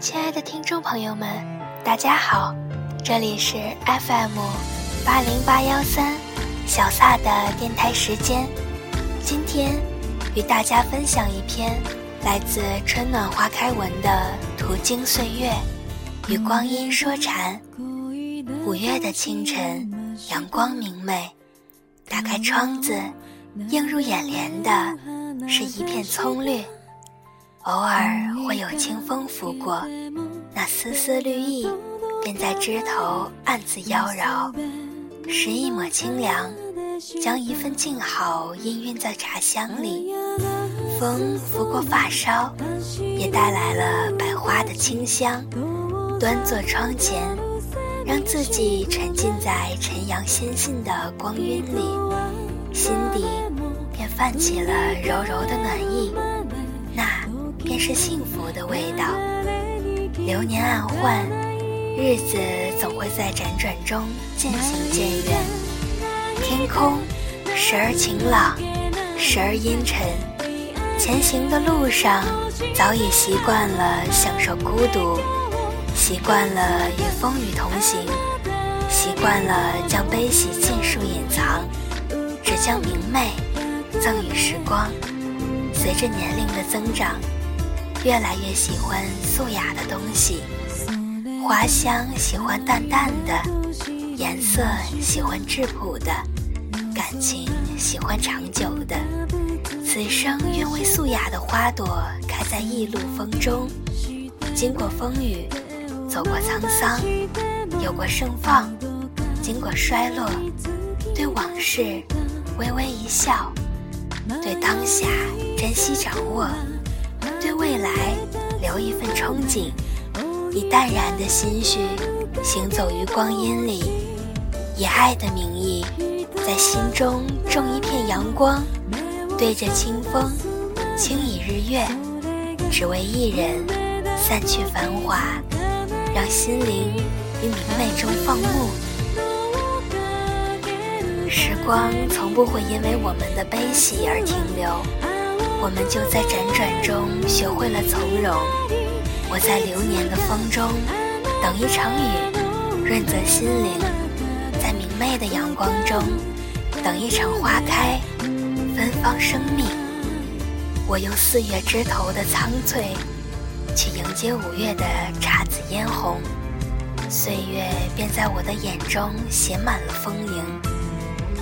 亲爱的听众朋友们，大家好，这里是 FM 八零八幺三小萨的电台时间。今天与大家分享一篇来自春暖花开文的《途经岁月与光阴说禅》。五月的清晨，阳光明媚，打开窗子，映入眼帘的是一片葱绿。偶尔会有清风拂过，那丝丝绿意便在枝头暗自妖娆，拾一抹清凉，将一份静好氤氲在茶香里。风拂过发梢，也带来了百花的清香。端坐窗前，让自己沉浸在晨阳先信的光晕里，心底便泛起了柔柔的暖意。便是幸福的味道。流年暗换，日子总会在辗转中渐行渐远。天空时而晴朗，时而阴沉。前行的路上，早已习惯了享受孤独，习惯了与风雨同行，习惯了将悲喜尽数隐藏，只将明媚赠予时光。随着年龄的增长。越来越喜欢素雅的东西，花香喜欢淡淡的，颜色喜欢质朴的，感情喜欢长久的。此生愿为素雅的花朵开在一路风中，经过风雨，走过沧桑，有过盛放，经过衰落，对往事微微一笑，对当下珍惜掌握。对未来留一份憧憬，以淡然的心绪行走于光阴里，以爱的名义在心中种一片阳光，对着清风轻倚日月，只为一人散去繁华，让心灵于明媚中放牧。时光从不会因为我们的悲喜而停留。我们就在辗转中学会了从容。我在流年的风中等一场雨，润泽心灵；在明媚的阳光中等一场花开，芬芳生命。我用四月枝头的苍翠，去迎接五月的姹紫嫣红。岁月便在我的眼中写满了丰盈。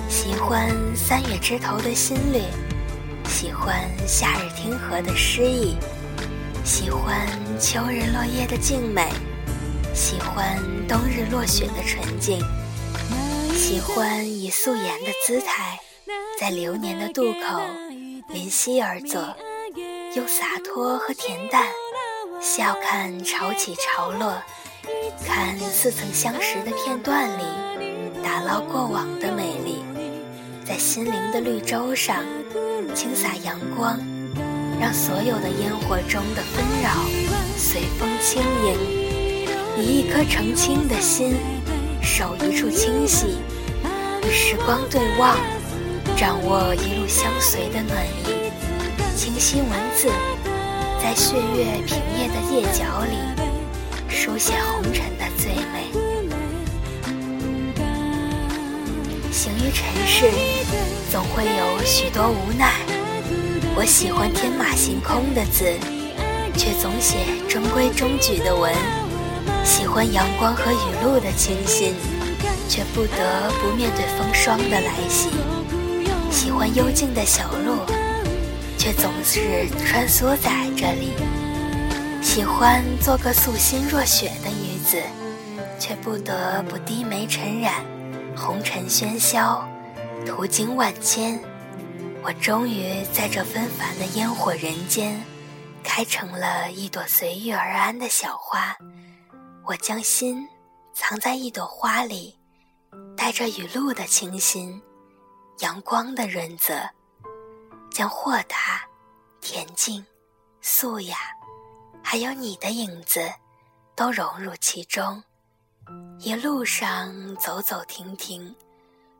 喜欢三月枝头的新绿。喜欢夏日听河的诗意，喜欢秋日落叶的静美，喜欢冬日落雪的纯净，喜欢以素颜的姿态，在流年的渡口临溪而坐，用洒脱和恬淡笑看潮起潮落，看似曾相识的片段里打捞过往的美丽，在心灵的绿洲上。轻洒阳光，让所有的烟火中的纷扰随风轻盈。以一颗澄清的心，守一处清晰，与时光对望，掌握一路相随的暖意。清晰文字，在岁月平叶的叶角里，书写红尘的最美。行于尘世，总会有许多无奈。我喜欢天马行空的字，却总写中规中矩的文。喜欢阳光和雨露的清新，却不得不面对风霜的来袭。喜欢幽静的小路，却总是穿梭在这里。喜欢做个素心若雪的女子，却不得不低眉沉染。红尘喧嚣，途经万千，我终于在这纷繁的烟火人间，开成了一朵随遇而安的小花。我将心藏在一朵花里，带着雨露的清新，阳光的润泽，将豁达、恬静、素雅，还有你的影子，都融入其中。一路上走走停停，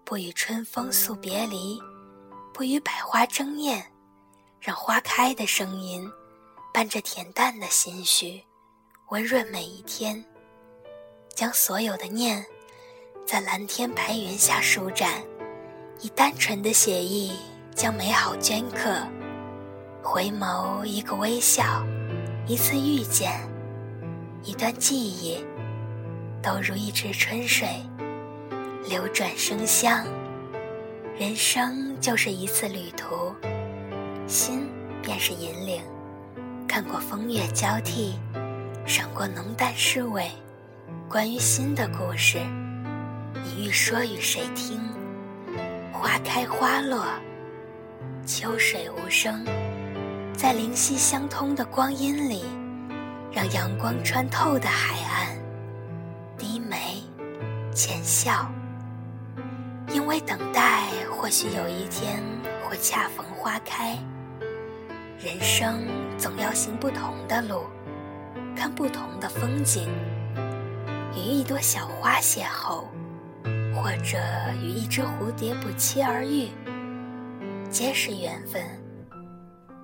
不与春风诉别离，不与百花争艳，让花开的声音伴着恬淡的心绪，温润每一天，将所有的念在蓝天白云下舒展，以单纯的写意将美好镌刻。回眸一个微笑，一次遇见，一段记忆，都如一池春水，流转生香。人生就是一次旅途，心便是引领。看过风月交替，赏过浓淡诗味，关于心的故事，你欲说与谁听？花开花落，秋水无声，在灵犀相通的光阴里，让阳光穿透的海岸，低眉浅笑。因为等待，或许有一天会恰逢花开。人生总要行不同的路，看不同的风景。与一朵小花邂逅，或者与一只蝴蝶不期而遇，皆是缘分。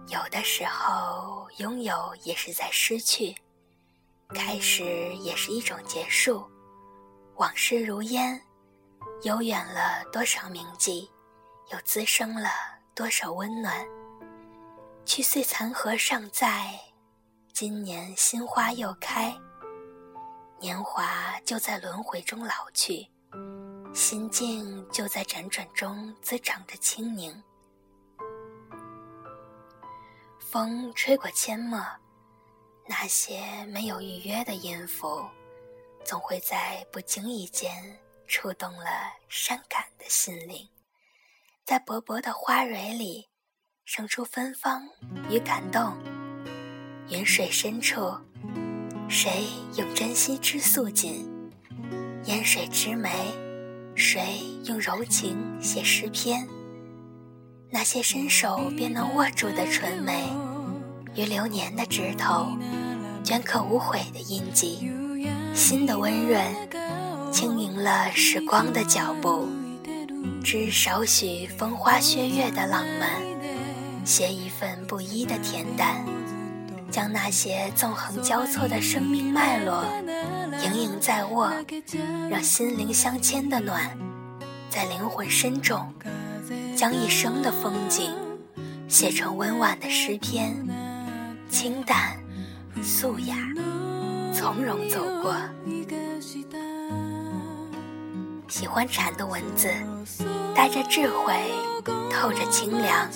有的时候，拥有也是在失去，开始也是一种结束。往事如烟。悠远了多少铭记，又滋生了多少温暖。去岁残荷尚在，今年新花又开。年华就在轮回中老去，心境就在辗转中滋长着清宁。风吹过阡陌，那些没有预约的音符，总会在不经意间。触动了伤感的心灵，在薄薄的花蕊里，生出芬芳与感动。云水深处，谁用珍惜织素锦？烟水之梅，谁用柔情写诗篇？那些伸手便能握住的纯美，与流年的指头，镌刻无悔的印记，心的温润。轻盈了时光的脚步，织少许风花雪月的浪漫，写一份不一的恬淡，将那些纵横交错的生命脉络盈盈在握，让心灵相牵的暖在灵魂深重，将一生的风景写成温婉的诗篇，清淡、素雅、从容走过。喜欢禅的文字，带着智慧，透着清凉，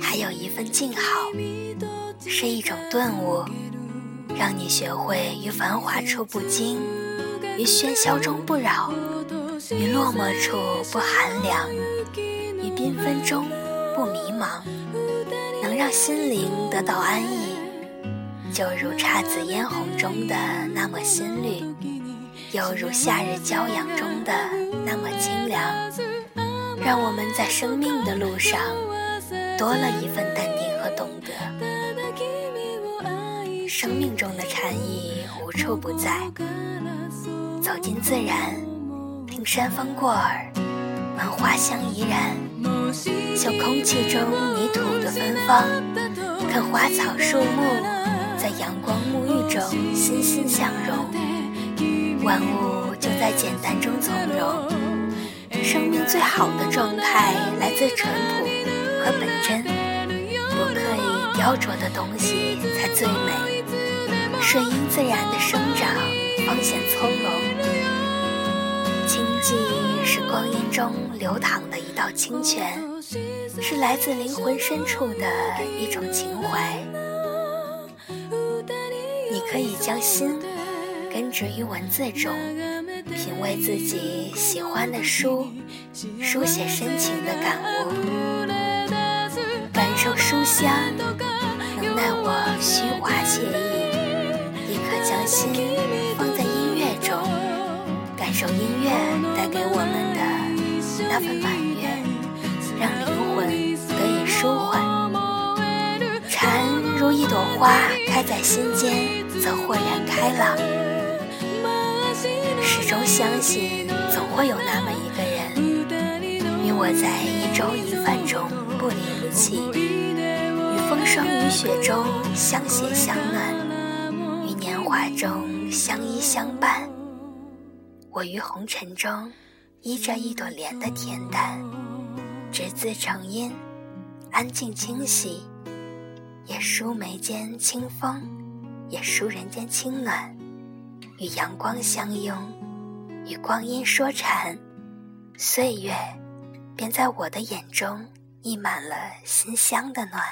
还有一份静好，是一种顿悟，让你学会于繁华处不惊，于喧嚣中不扰，于落寞处不寒凉，于缤纷中不迷茫，让心灵得到安逸，就如姹紫嫣红中的那么新绿。犹如夏日骄阳中的那么清凉，让我们在生命的路上多了一份淡定和懂得。生命中的禅意无处不在，走进自然，听山风过耳，闻花香怡然，嗅空气中泥土的芬芳，看花草树木在阳光沐浴中欣欣向荣。万物就在简单中从容，生命最好的状态来自淳朴和本真，不刻意雕琢的东西才最美，顺应自然的生长方显从容。记忆是光阴中流淌的一道清泉，是来自灵魂深处的一种情怀。你可以将心。根植于文字中，品味自己喜欢的书，书写深情的感悟，感受书香，能耐我虚华惬意。亦可将心，感受音乐带给我们的那份满悦，让灵魂得以舒缓。禅如一朵花开在心间，则豁然开朗。始终相信，总会有那么一个人，与我在一粥一饭中不离不弃，与风霜雨雪中相携相暖，与年华中相依相伴。我于红尘中依着一朵莲的恬淡，只字成音，安静清晰，也抒眉间清风，也抒人间清暖，与阳光相拥，与光阴说禅，岁月便在我的眼中溢满了馨香的暖。